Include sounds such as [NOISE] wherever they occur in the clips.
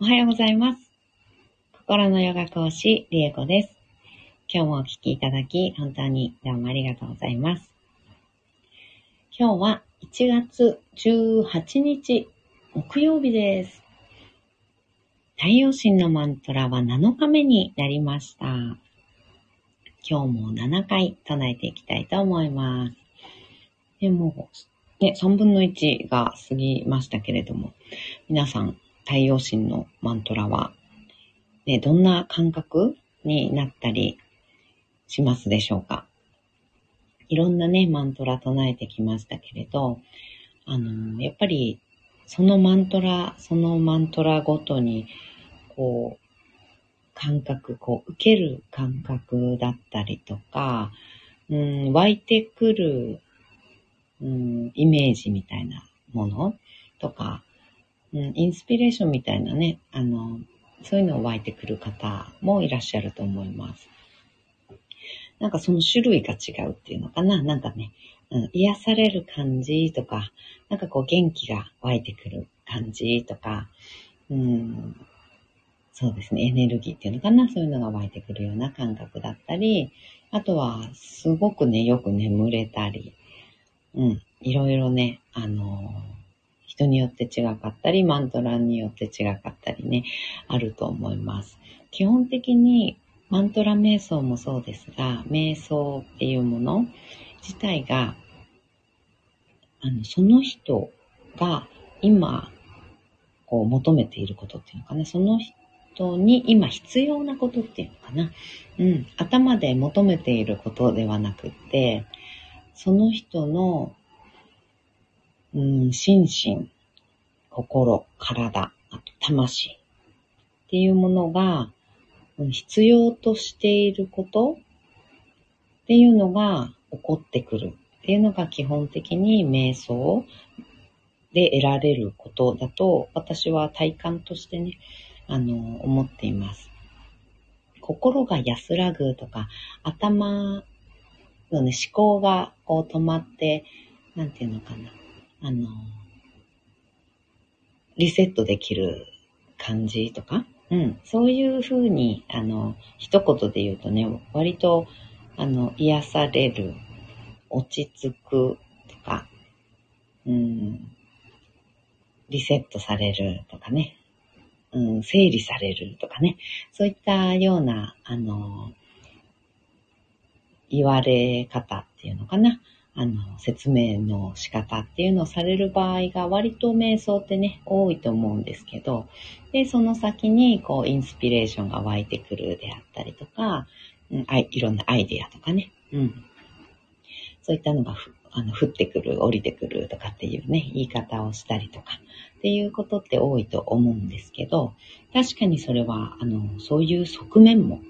おはようございます。心のヨガ講師、リエコです。今日もお聴きいただき、本当にどうもありがとうございます。今日は1月18日、木曜日です。太陽神のマントラは7日目になりました。今日も7回唱えていきたいと思います。でも、ね、3分の1が過ぎましたけれども、皆さん、太陽神のマントラは、ね、どんな感覚になったりしますでしょうか？いろんなね、マントラ唱えてきましたけれど、あの、やっぱり、そのマントラ、そのマントラごとに、こう、感覚、こう、受ける感覚だったりとか、うん、湧いてくる、うん、イメージみたいなものとか、うん、インスピレーションみたいなね、あの、そういうのを湧いてくる方もいらっしゃると思います。なんかその種類が違うっていうのかな？なんかね、うん、癒される感じとか、なんかこう元気が湧いてくる感じとか、うん、そうですね、エネルギーっていうのかな？そういうのが湧いてくるような感覚だったり、あとはすごくね、よく眠れたり、うん、いろいろね、あの人によって違かったり、マントラによって違かったりね、あると思います。基本的にマントラ瞑想もそうですが、瞑想っていうもの自体が、あの、その人が今、こう求めていることっていうのかな、その人に今必要なことっていうのかな、うん、頭で求めていることではなくって、その人のうん、心身、心、体、あと魂っていうものがうん必要としていることっていうのが起こってくるっていうのが基本的に瞑想で得られることだと私は体感としてね、あの、思っています。心が安らぐとか頭のね、思考がこう止まって、なんていうのかな。あの、リセットできる感じとか、うん、そういうふうに、あの、一言で言うとね、割と、あの、癒される、落ち着くとか、うん、リセットされるとかね、うん、整理されるとかね、そういったような、あの、言われ方っていうのかな。あの、説明の仕方っていうのをされる場合が割と瞑想ってね、多いと思うんですけど、で、その先にこう、インスピレーションが湧いてくるであったりとか、うん、あいいろんなアイデアとかね、うん。そういったのがふあの降ってくる、降りてくるとかっていうね、言い方をしたりとかっていうことって多いと思うんですけど、確かにそれは、あの、そういう側面も、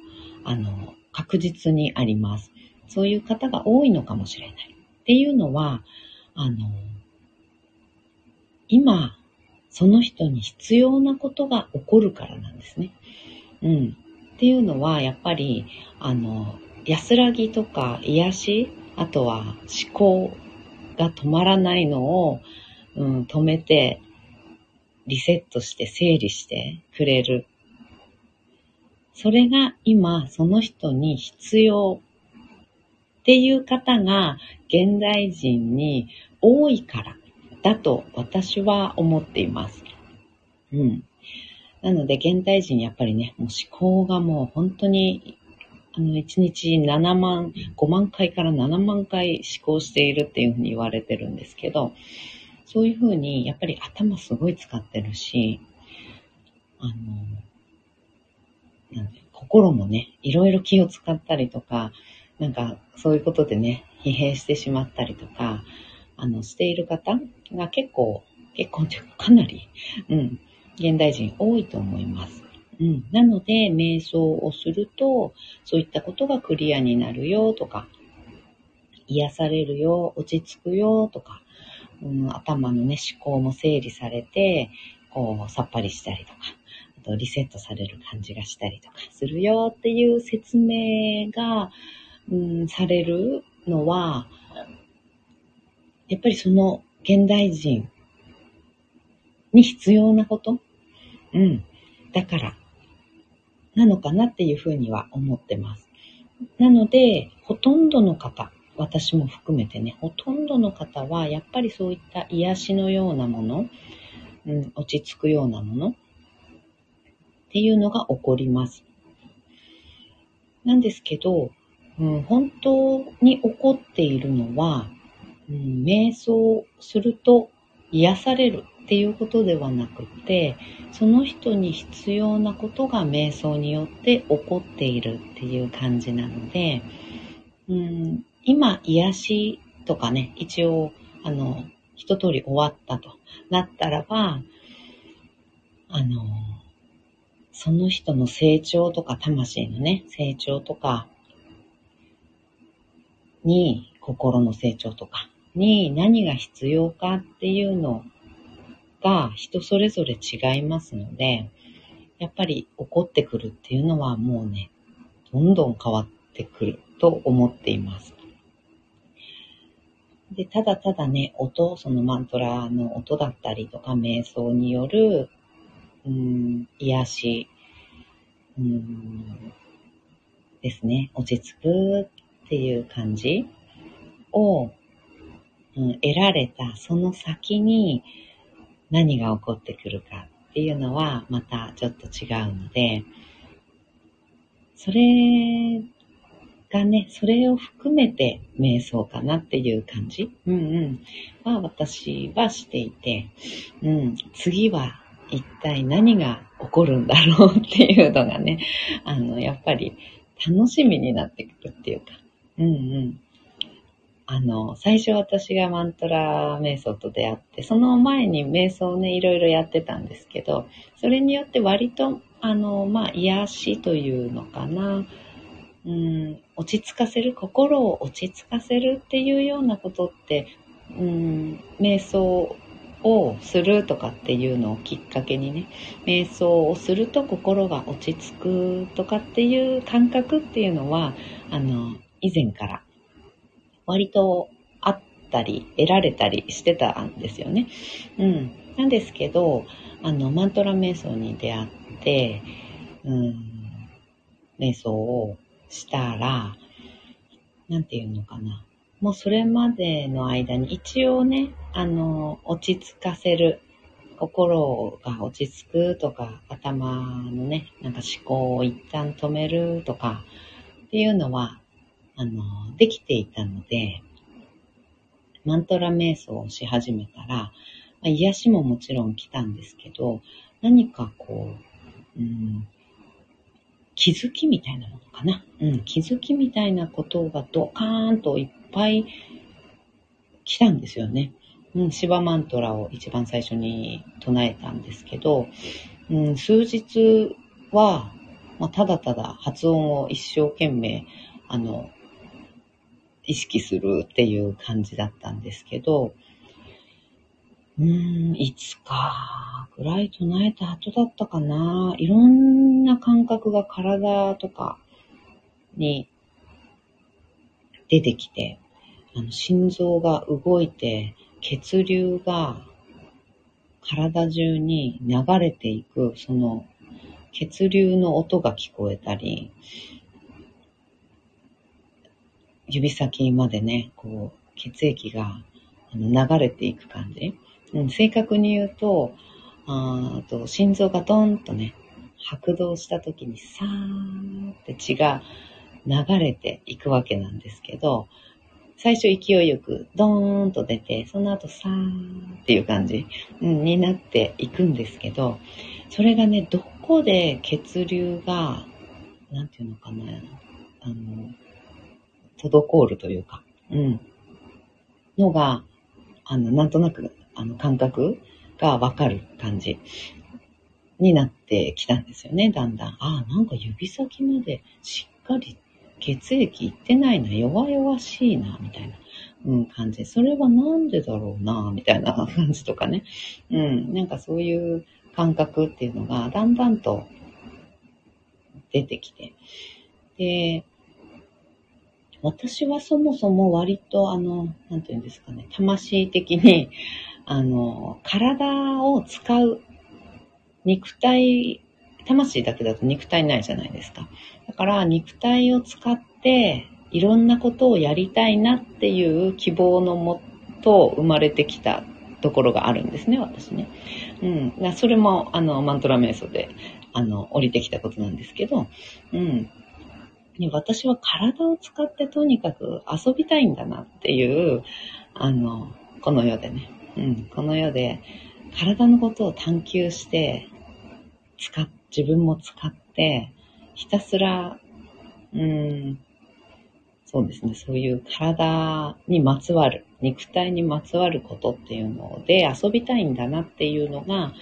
あの、確実にあります。そういう方が多いのかもしれない。っていうのは、あの、今、その人に必要なことが起こるからなんですね。うん。っていうのは、やっぱり、あの、安らぎとか癒し、あとは思考が止まらないのを、うん、止めて、リセットして整理してくれる。それが今、その人に必要っていう方が現代人に多いからだと私は思っています。うん。なので現代人やっぱりね、もう思考がもう本当にあの1日7万、5万回から7万回思考しているっていうふうに言われてるんですけど、そういうふうにやっぱり頭すごい使ってるし、あの、なん心もね、いろいろ気を使ったりとか、なんか、そういうことでね、疲弊してしまったりとか、あの、している方が結構、結構というかかなり、うん、現代人多いと思います。うん。なので、瞑想をすると、そういったことがクリアになるよとか、癒されるよ、落ち着くよとか、うん、頭のね、思考も整理されて、こう、さっぱりしたりとか、あとリセットされる感じがしたりとかするよっていう説明が、うん、されるのは、やっぱりその現代人に必要なこと？うん。だからなのかなっていうふうには思ってます。なので、ほとんどの方、私も含めてね、ほとんどの方は、やっぱりそういった癒しのようなもの、うん、落ち着くようなものっていうのが起こります。なんですけど、うん、本当に起こっているのは、うん、瞑想すると癒されるっていうことではなくて、その人に必要なことが瞑想によって起こっているっていう感じなので、うん、今、癒しとかね、一応、あの、一通り終わったとなったらば、あの、その人の成長とか、魂のね、成長とか、に、心の成長とか、に何が必要かっていうのが人それぞれ違いますので、やっぱり起こってくるっていうのはもうね、どんどん変わってくると思っています。で、ただただね、音、そのマントラの音だったりとか、瞑想による、うん、癒し、うん、ですね、落ち着くっていう感じを、うん、得られたその先に何が起こってくるかっていうのはまたちょっと違うので、それがね、それを含めて瞑想かなっていう感じ。うんうん。は私はしていて、うん、次は一体何が起こるんだろうっていうのがね、あの、やっぱり楽しみになってくるっていうか、うんうん。あの、最初私がマントラ瞑想と出会って、その前に瞑想をね、いろいろやってたんですけど、それによって割と、あの、まあ、癒しというのかな、うん、落ち着かせる、心を落ち着かせるっていうようなことって、うん、瞑想をするとかっていうのをきっかけにね、瞑想をすると心が落ち着くとかっていう感覚っていうのは、あの、以前から割とあったり、得られたりしてたんですよね。うん。なんですけど、あの、マントラ瞑想に出会って、うん、瞑想をしたら、なんていうのかな。もうそれまでの間に一応ね、あの、落ち着かせる。心が落ち着くとか、頭のね、なんか思考を一旦止めるとかっていうのは、あの、できていたので、マントラ瞑想をし始めたら、まあ、癒しももちろん来たんですけど、何かこう、うん、気づきみたいなものかな？うん、気づきみたいなことがドカーンといっぱい来たんですよね。うん、シバマントラを一番最初に唱えたんですけど、うん、数日は、まあ、ただただ発音を一生懸命、あの、意識するっていう感じだったんですけど、うーん、いつかぐらい唱えた後だったかな。いろんな感覚が体とかに出てきて、あの心臓が動いて、血流が体中に流れていく、その血流の音が聞こえたり、指先までね、こう、血液が流れていく感じ。うん、正確に言うと、あと心臓がドンとね、拍動した時にさーって血が流れていくわけなんですけど、最初勢いよくドーンと出て、その後さーっていう感じ、うん、になっていくんですけど、それがね、どこで血流が、なんていうのかな、あの、滞るというか、うん、のが、あの、なんとなく、あの、感覚がわかる感じになってきたんですよね、だんだん。ああ、なんか指先までしっかり血液いってないな、弱々しいな、みたいな、うん、感じ。それはなんでだろうな、みたいな感じとかね。うん、なんかそういう感覚っていうのがだんだんと出てきて。で、私はそもそも割とあの、なんていうんですかね、魂的に、あの、体を使う、肉体魂だけだと肉体ないじゃないですか。だから肉体を使っていろんなことをやりたいなっていう希望のもと生まれてきたところがあるんですね、私ね。うん。それも、あの、マントラ瞑想で、あの、降りてきたことなんですけど、うん。私は体を使ってとにかく遊びたいんだなっていう、あの、この世でね。うん。この世で体のことを探求して、使っ、自分も使って、ひたすら、うん、そうですね、そういう体にまつわる、肉体にまつわることっていうので遊びたいんだなっていうのが、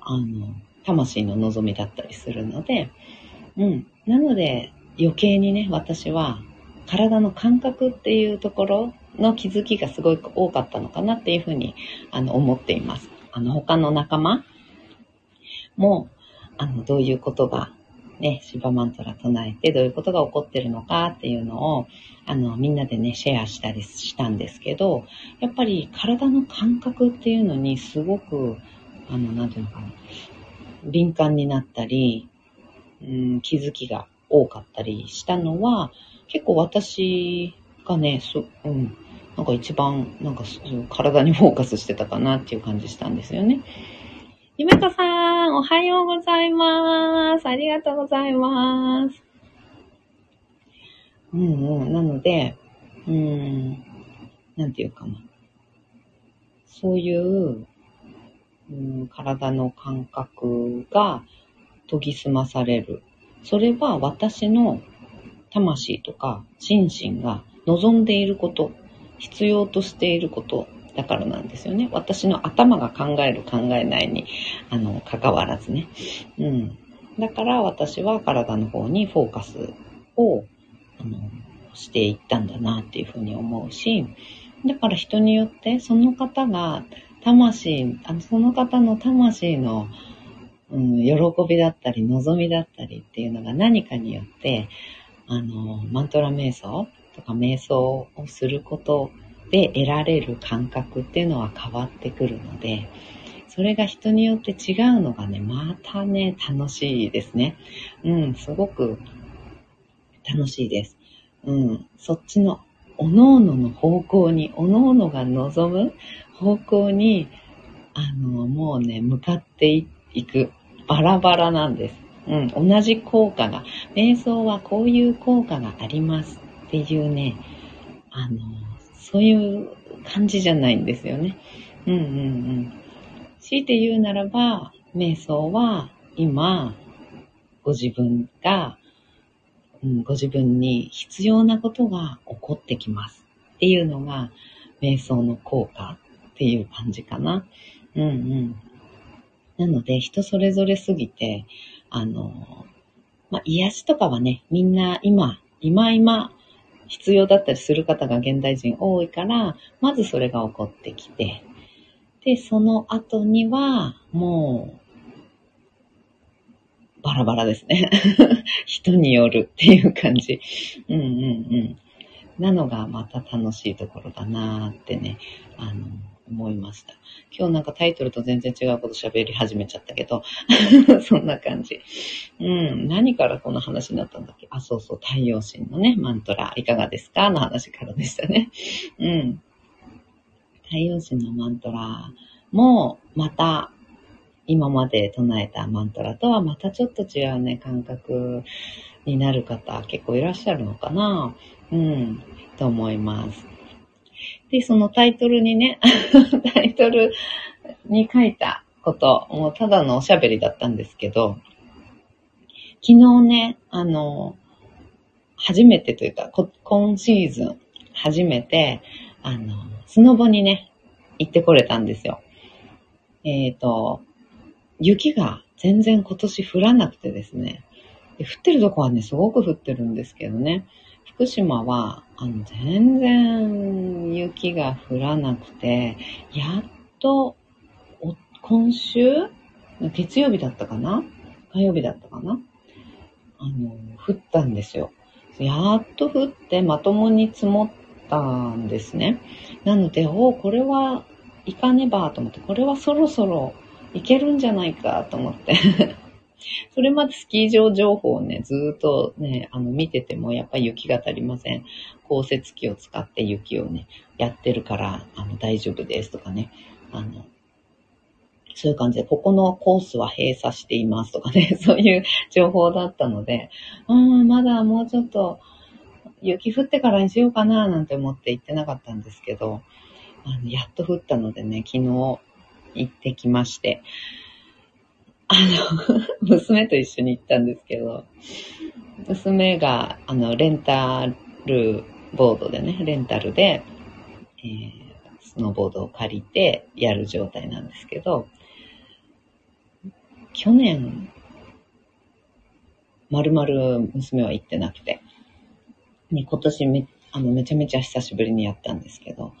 あの、魂の望みだったりするので、うん。なので、余計にね、私は、体の感覚っていうところの気づきがすごい多かったのかなっていうふうに、あの、思っています。あの、他の仲間も、あの、どういうことが、ね、シバマントラ唱えて、どういうことが起こってるのかっていうのを、あの、みんなでね、シェアしたりしたんですけど、やっぱり体の感覚っていうのにすごく、あの、なんていうのかな、敏感になったり、うん、気づきが多かったりしたのは、結構私がね、そうん、なんか一番、なんか体にフォーカスしてたかなっていう感じしたんですよね。ゆめこさん、おはようございます。ありがとうございます。うんうん。なので、うん、なんていうかな。そういう、うん、体の感覚が研ぎ澄まされる。それは私の魂とか心身が望んでいること必要としていることだからなんですよね。私の頭が考える考えないに、あの、関わらずね。うん。だから私は体の方にフォーカスを、あの、していったんだなっていうふうに思うし、だから人によってその方が魂、あのその方の魂の、うん、喜びだったり望みだったりっていうのが何かによって、あの、マントラ瞑想とか瞑想をすることで得られる感覚っていうのは変わってくるので、それが人によって違うのがね、またね、楽しいですね。うん、すごく楽しいです。うん、そっちの、おのおのの方向に、おのおのが望む方向に、あの、もうね、向かっていってく。バラバラなんです。うん、同じ効果が、瞑想はこういう効果がありますっていうね、あの、そういう感じじゃないんですよね。うんうんうん。強いて言うならば、瞑想は今、ご自分が、うん、ご自分に必要なことが起こってきますっていうのが、瞑想の効果っていう感じかな。うんうん。なので、人それぞれすぎて、あの、まあ、癒しとかはね、みんな今、今今必要だったりする方が現代人多いから、まずそれが起こってきて、で、その後には、もう、バラバラですね。[LAUGHS] 人によるっていう感じ。うんうんうん。なのがまた楽しいところだなーってね、あの、思いました。今日なんかタイトルと全然違うこと喋り始めちゃったけど、[LAUGHS] そんな感じ。うん、何からこの話になったんだっけ？あ、そうそう、太陽神のね、マントラ、いかがですか？の話からでしたね。うん。太陽神のマントラも、また、今まで唱えたマントラとはまたちょっと違うね、感覚になる方結構いらっしゃるのかな？うん、と思います。で、そのタイトルにね、[LAUGHS] タイトルに書いたこと、もうただのおしゃべりだったんですけど、昨日ね、あの、初めてというか、今シーズン初めて、あの、スノボにね、行ってこれたんですよ。えっ、ー、と、雪が全然今年降らなくてですね、降ってるとこはね、すごく降ってるんですけどね、福島は、あの、全然雪が降らなくて、やっと、今週？月曜日だったかな？火曜日だったかな？あの、降ったんですよ。やっと降ってまともに積もったんですね。なので、おこれは行かねばと思って、これはそろそろ行けるんじゃないかと思って。それまでスキー場情報をね、ずっとね、あの、見てても、やっぱり雪が足りません。降雪機を使って雪をね、やってるから、あの、大丈夫ですとかね、あの、そういう感じで、ここのコースは閉鎖していますとかね、[LAUGHS] そういう情報だったので、うん、まだもうちょっと、雪降ってからにしようかななんて思って行ってなかったんですけど、あのやっと降ったのでね、昨日行ってきまして、あの、[LAUGHS] 娘と一緒に行ったんですけど、娘が、あの、レンタルボードでね、レンタルで、えー、スノーボードを借りてやる状態なんですけど、去年、まるまる娘は行ってなくて、ね、今年めあのめちゃめちゃ久しぶりにやったんですけど、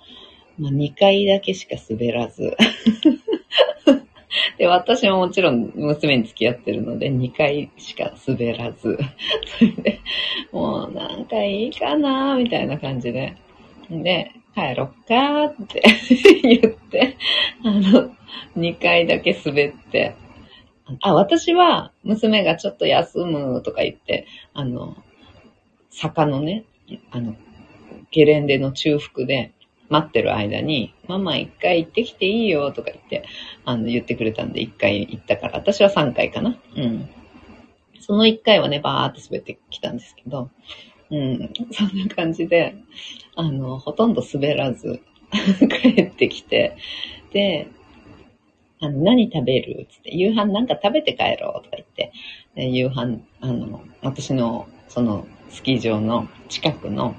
まあ、2回だけしか滑らず。[LAUGHS] で、私ももちろん娘に付き合ってるので、2回しか滑らず、[LAUGHS] それで、もうなんかいいかなみたいな感じで。で、帰ろっかーって言って、あの、2回だけ滑って、あ、私は娘がちょっと休むとか言って、あの、坂のね、あの、ゲレンデの中腹で待ってる間に、ママ一回行ってきていいよとか言って、あの、言ってくれたんで一回行ったから、私は三回かな。うん。その一回はね、バーって滑ってきたんですけど、うん、そんな感じで、あの、ほとんど滑らず [LAUGHS] 帰ってきて、で、あの、何食べるつって、夕飯なんか食べて帰ろうとか言って、夕飯、あの、私の、その、スキー場の近くの、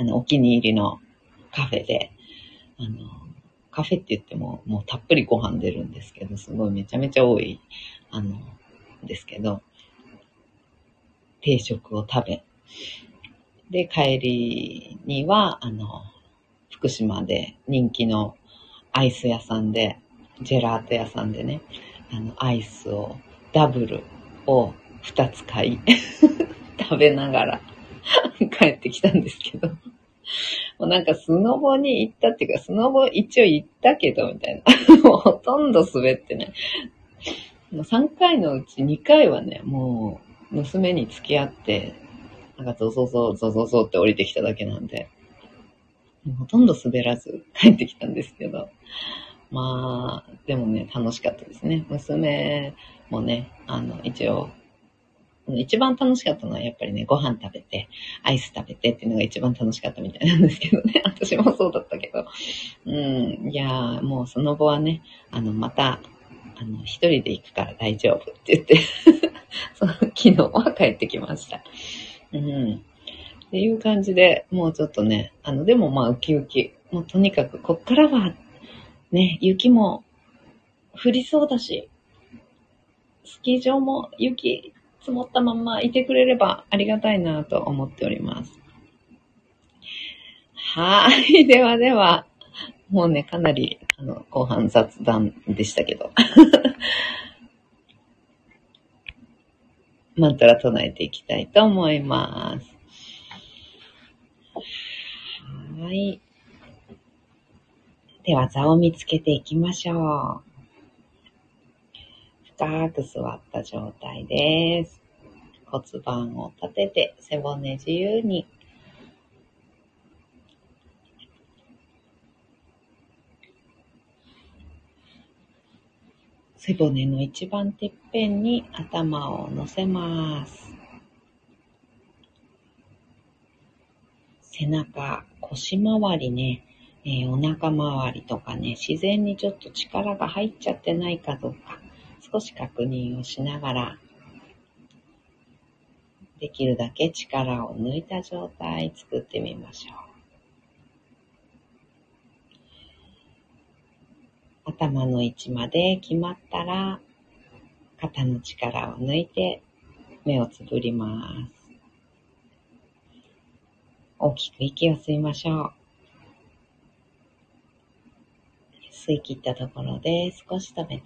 あの、お気に入りのカフェで、あの、カフェって言っても、もうたっぷりご飯出るんですけど、すごいめちゃめちゃ多い、あの、ですけど、定食を食べ、で、帰りには、あの、福島で人気のアイス屋さんで、ジェラート屋さんでね、あの、アイスを、ダブルを2つ買い、[LAUGHS] 食べながら帰ってきたんですけど、[LAUGHS] もうなんかスノボに行ったっていうか、スノボ一応行ったけど、みたいな。[LAUGHS] もうほとんど滑ってね。もう3回のうち2回はね、もう娘に付き合って、なんかゾゾゾ、ゾゾゾって降りてきただけなんで、ほとんど滑らず帰ってきたんですけど、まあ、でもね、楽しかったですね。娘もね、あの、一応、一番楽しかったのはやっぱりね、ご飯食べて、アイス食べてっていうのが一番楽しかったみたいなんですけどね。[LAUGHS] 私もそうだったけど。うん、いやー、もうその後はね、あの、また、あの、一人で行くから大丈夫って言って [LAUGHS] その昨日は帰ってきました。うん。っていう感じで、もうちょっとね、あの、でもまあ、ウキウキ。もうとにかく、こっからは、ね、雪も降りそうだし、スキー場も雪積もったままいてくれればありがたいなと思っております。はい。[LAUGHS] ではでは、もうね、かなり、あの、後半雑談でしたけど。マントラ唱えていきたいと思います。はい。では、座を見つけていきましょう。深く座った状態です。骨盤を立てて背骨自由に背骨の一番てっぺんに頭を乗せます。背中、腰回りね、えー、お腹周りとかね、自然にちょっと力が入っちゃってないかどうか、少し確認をしながら、できるだけ力を抜いた状態作ってみましょう。頭の位置まで決まったら、肩の力を抜いて目をつぶります。大きく息を吸いましょう。吸い切ったところで少し止めて、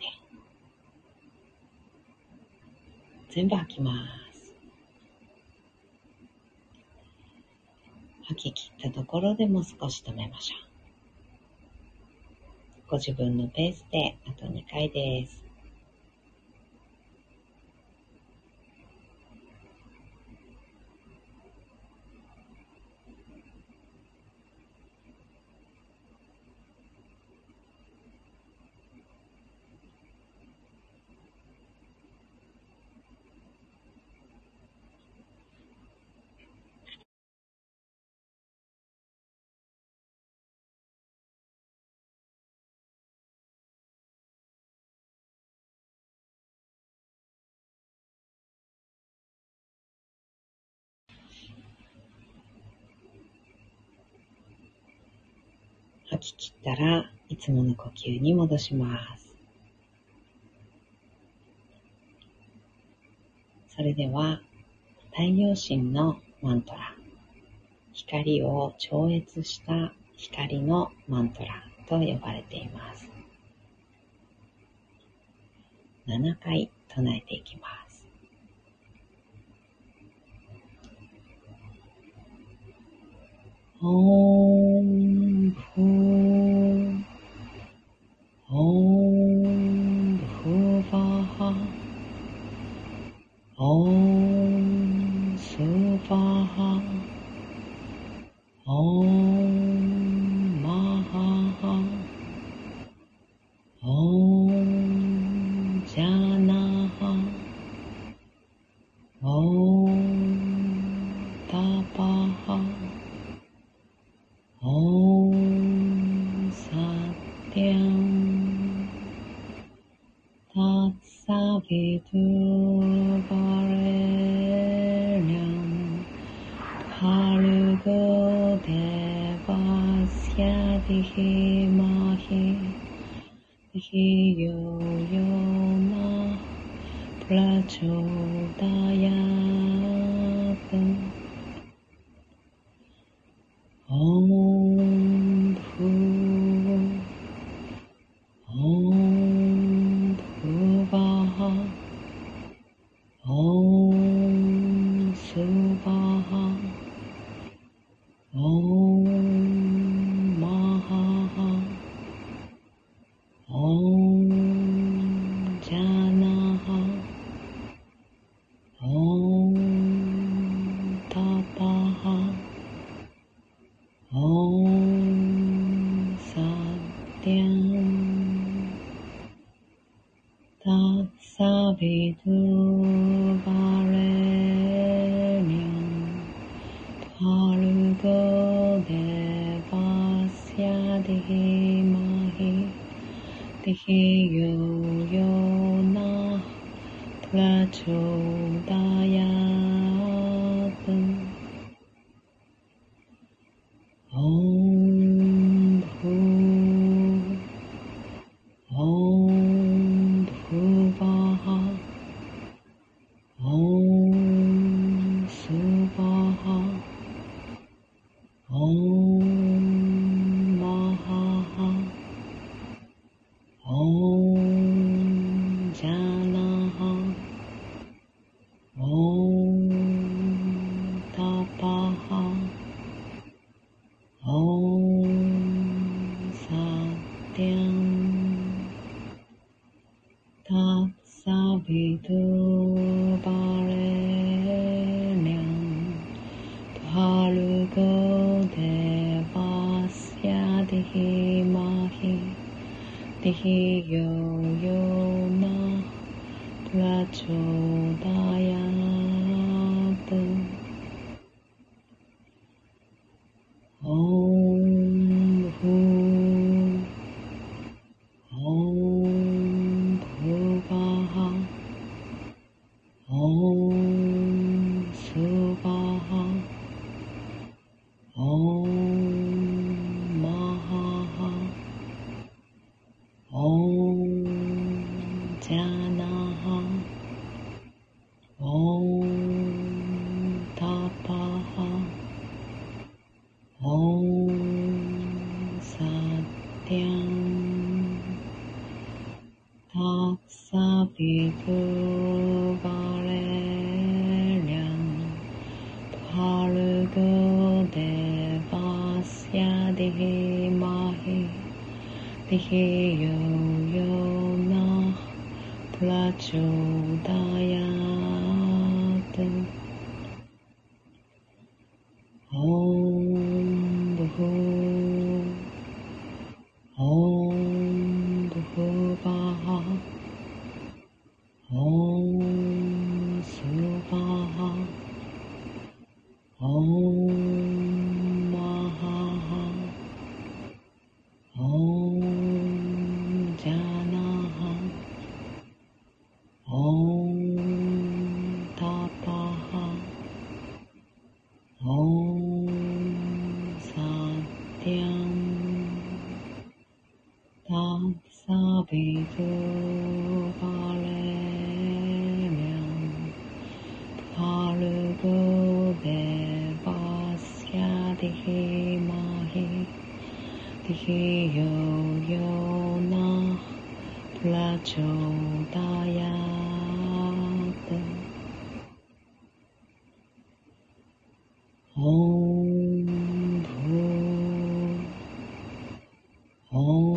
全部吐きます。吐き切ったところでも少し止めましょう。ご自分のペースであと2回です。吐き切ったらいつもの呼吸に戻します。それでは、太陽神のマントラ、光を超越した光のマントラと呼ばれています。7回唱えていきます。Oh. Om Pho Om Om thương. 拉就达亚得 Oh.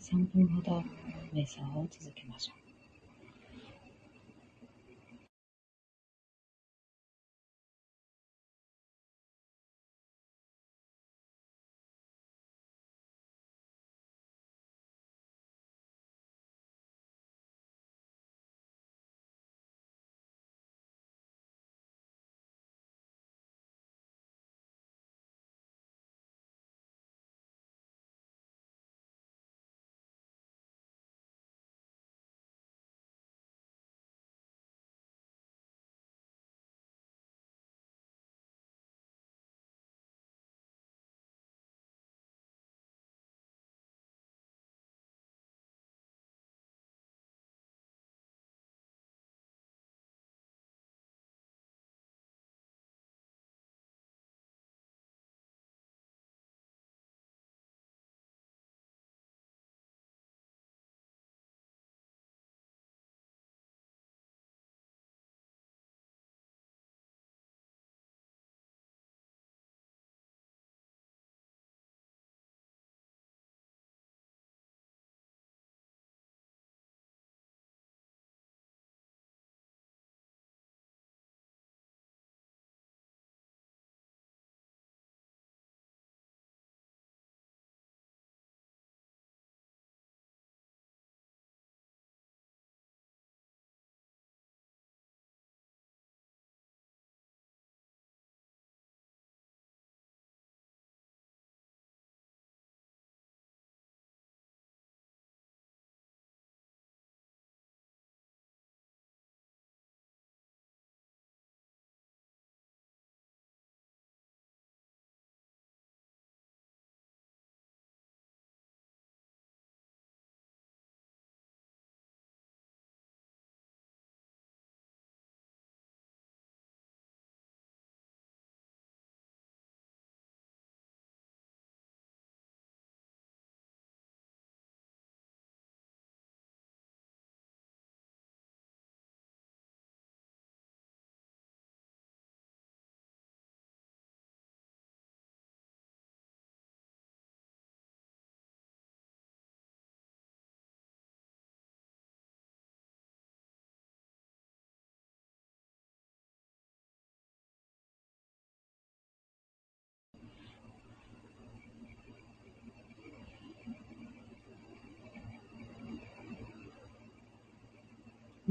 23分ほど瞑想を続けましょう。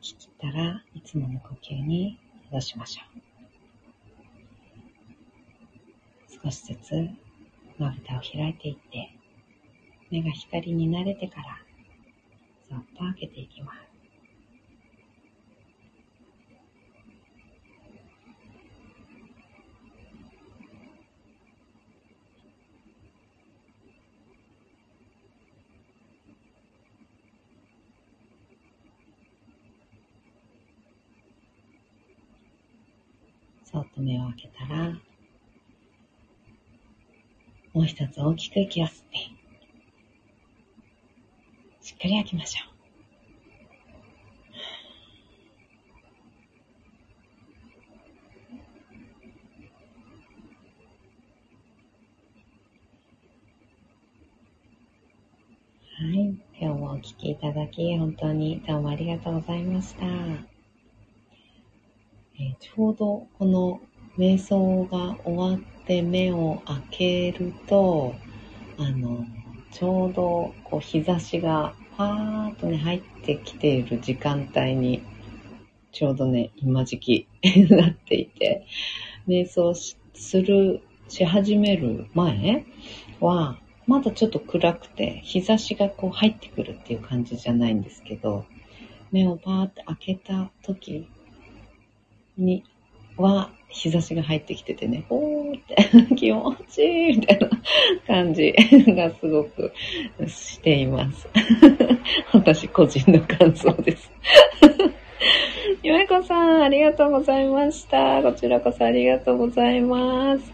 き切ったらいつもの呼吸に戻しましょう。少しずつまぶたを開いていって、目が光に慣れてから、そっと開けていきます。目を開けたら、もう一つ大きく息を吸って、しっかり開きましょう。はい。今日もお聴きいただき、本当にどうもありがとうございました。えちょうどこの瞑想が終わって目を開けると、あの、ちょうどこう日差しがパーッとね入ってきている時間帯にちょうどね、今時期 [LAUGHS] なっていて、瞑想する、し始める前は、まだちょっと暗くて、日差しがこう入ってくるっていう感じじゃないんですけど、目をパーって開けた時には日差しが入ってきててね、おーって [LAUGHS] 気持ちいいみたいな感じ [LAUGHS] がすごくしています。[LAUGHS] 私個人の感想です。ゆめこさん、ありがとうございました。こちらこそありがとうございます。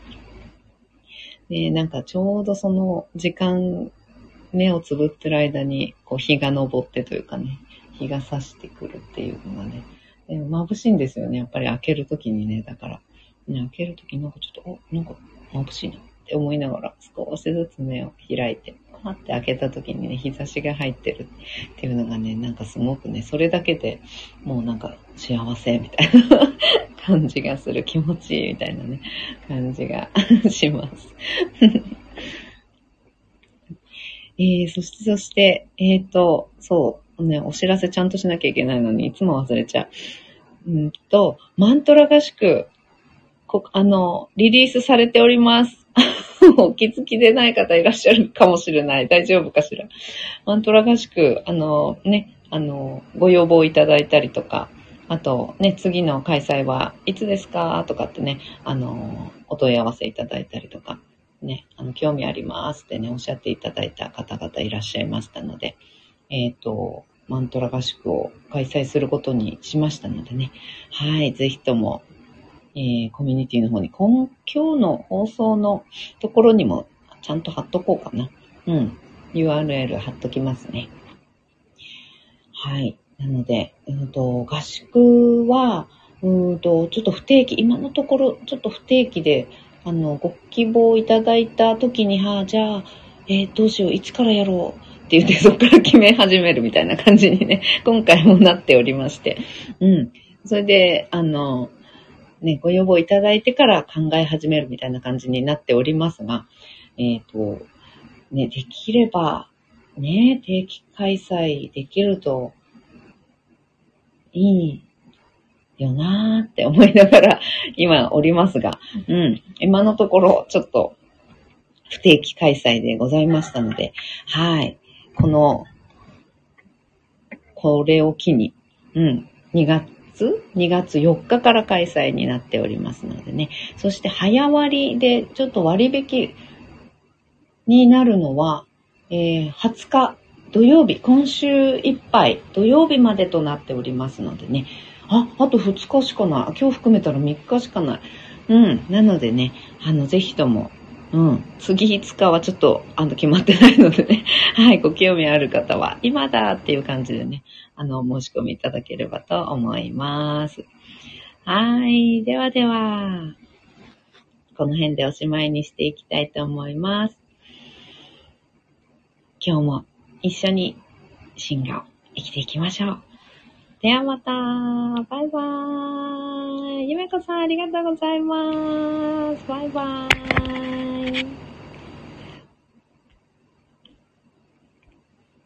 ねなんかちょうどその時間、目をつぶってる間に、こう日が昇ってというかね、日が差してくるっていうのがね、眩しいんですよね。やっぱり開けるときにね。だから、ね、開けるときなんかちょっと、お、なんか眩しいなって思いながら、少しずつ目を開いて、パって開けたときにね、日差しが入ってるっていうのがね、なんかすごくね、それだけでもうなんか幸せみたいな [LAUGHS] 感じがする。気持ちいいみたいなね、感じが [LAUGHS] します。[LAUGHS] えー、そして、そして、えっ、ー、と、そう、ね、お知らせちゃんとしなきゃいけないのに、いつも忘れちゃう。うんと、マントラ合宿、こあの、リリースされております。[LAUGHS] お気づきでない方いらっしゃるかもしれない。大丈夫かしら。マントラ合宿、あの、ね、あの、ご要望いただいたりとか、あと、ね、次の開催はいつですか？とかってね、あの、お問い合わせいただいたりとか、ね、あの、興味ありますってね、おっしゃっていただいた方々いらっしゃいましたので、えっ、ー、と、マントラ合宿を開催することにしましたのでね。はい、ぜひとも、えー、コミュニティの方に、今今日の放送のところにもちゃんと貼っとこうかな。うん。URL 貼っときますね。はい。なので、うんと、合宿は、うんと、ちょっと不定期、今のところ、ちょっと不定期で、あの、ご希望いただいた時に、はあ、じゃあ、えー、どうしよう、いつからやろうって言ってそこから決め始めるみたいな感じにね、[LAUGHS] 今回もなっておりまして。うん。それで、あの、ね、ご要望いただいてから考え始めるみたいな感じになっておりますが、えっ、と、ね、できれば、ね、定期開催できるといいよなーって思いながら [LAUGHS] 今おりますが、うん。今のところちょっと不定期開催でございましたので、はい。この、これを機に、うん。2月 ?2 月4日から開催になっておりますのでね。そして早割でちょっと割引になるのは、えー、20日土曜日、今週いっぱい土曜日までとなっておりますのでね。あ、あと2日しかない。今日含めたら3日しかない。うん。なのでね、あの、ぜひとも、うん。次5日はちょっと、あの、決まってないのでね。[LAUGHS] はい。ご興味ある方は、今だっていう感じでね、あの、申し込みいただければと思います。はい。ではでは、この辺でおしまいにしていきたいと思います。今日も一緒に進化を生きていきましょう。ではまた。バイバーイ。ゆめこさんありがとうございます。バイバーイ。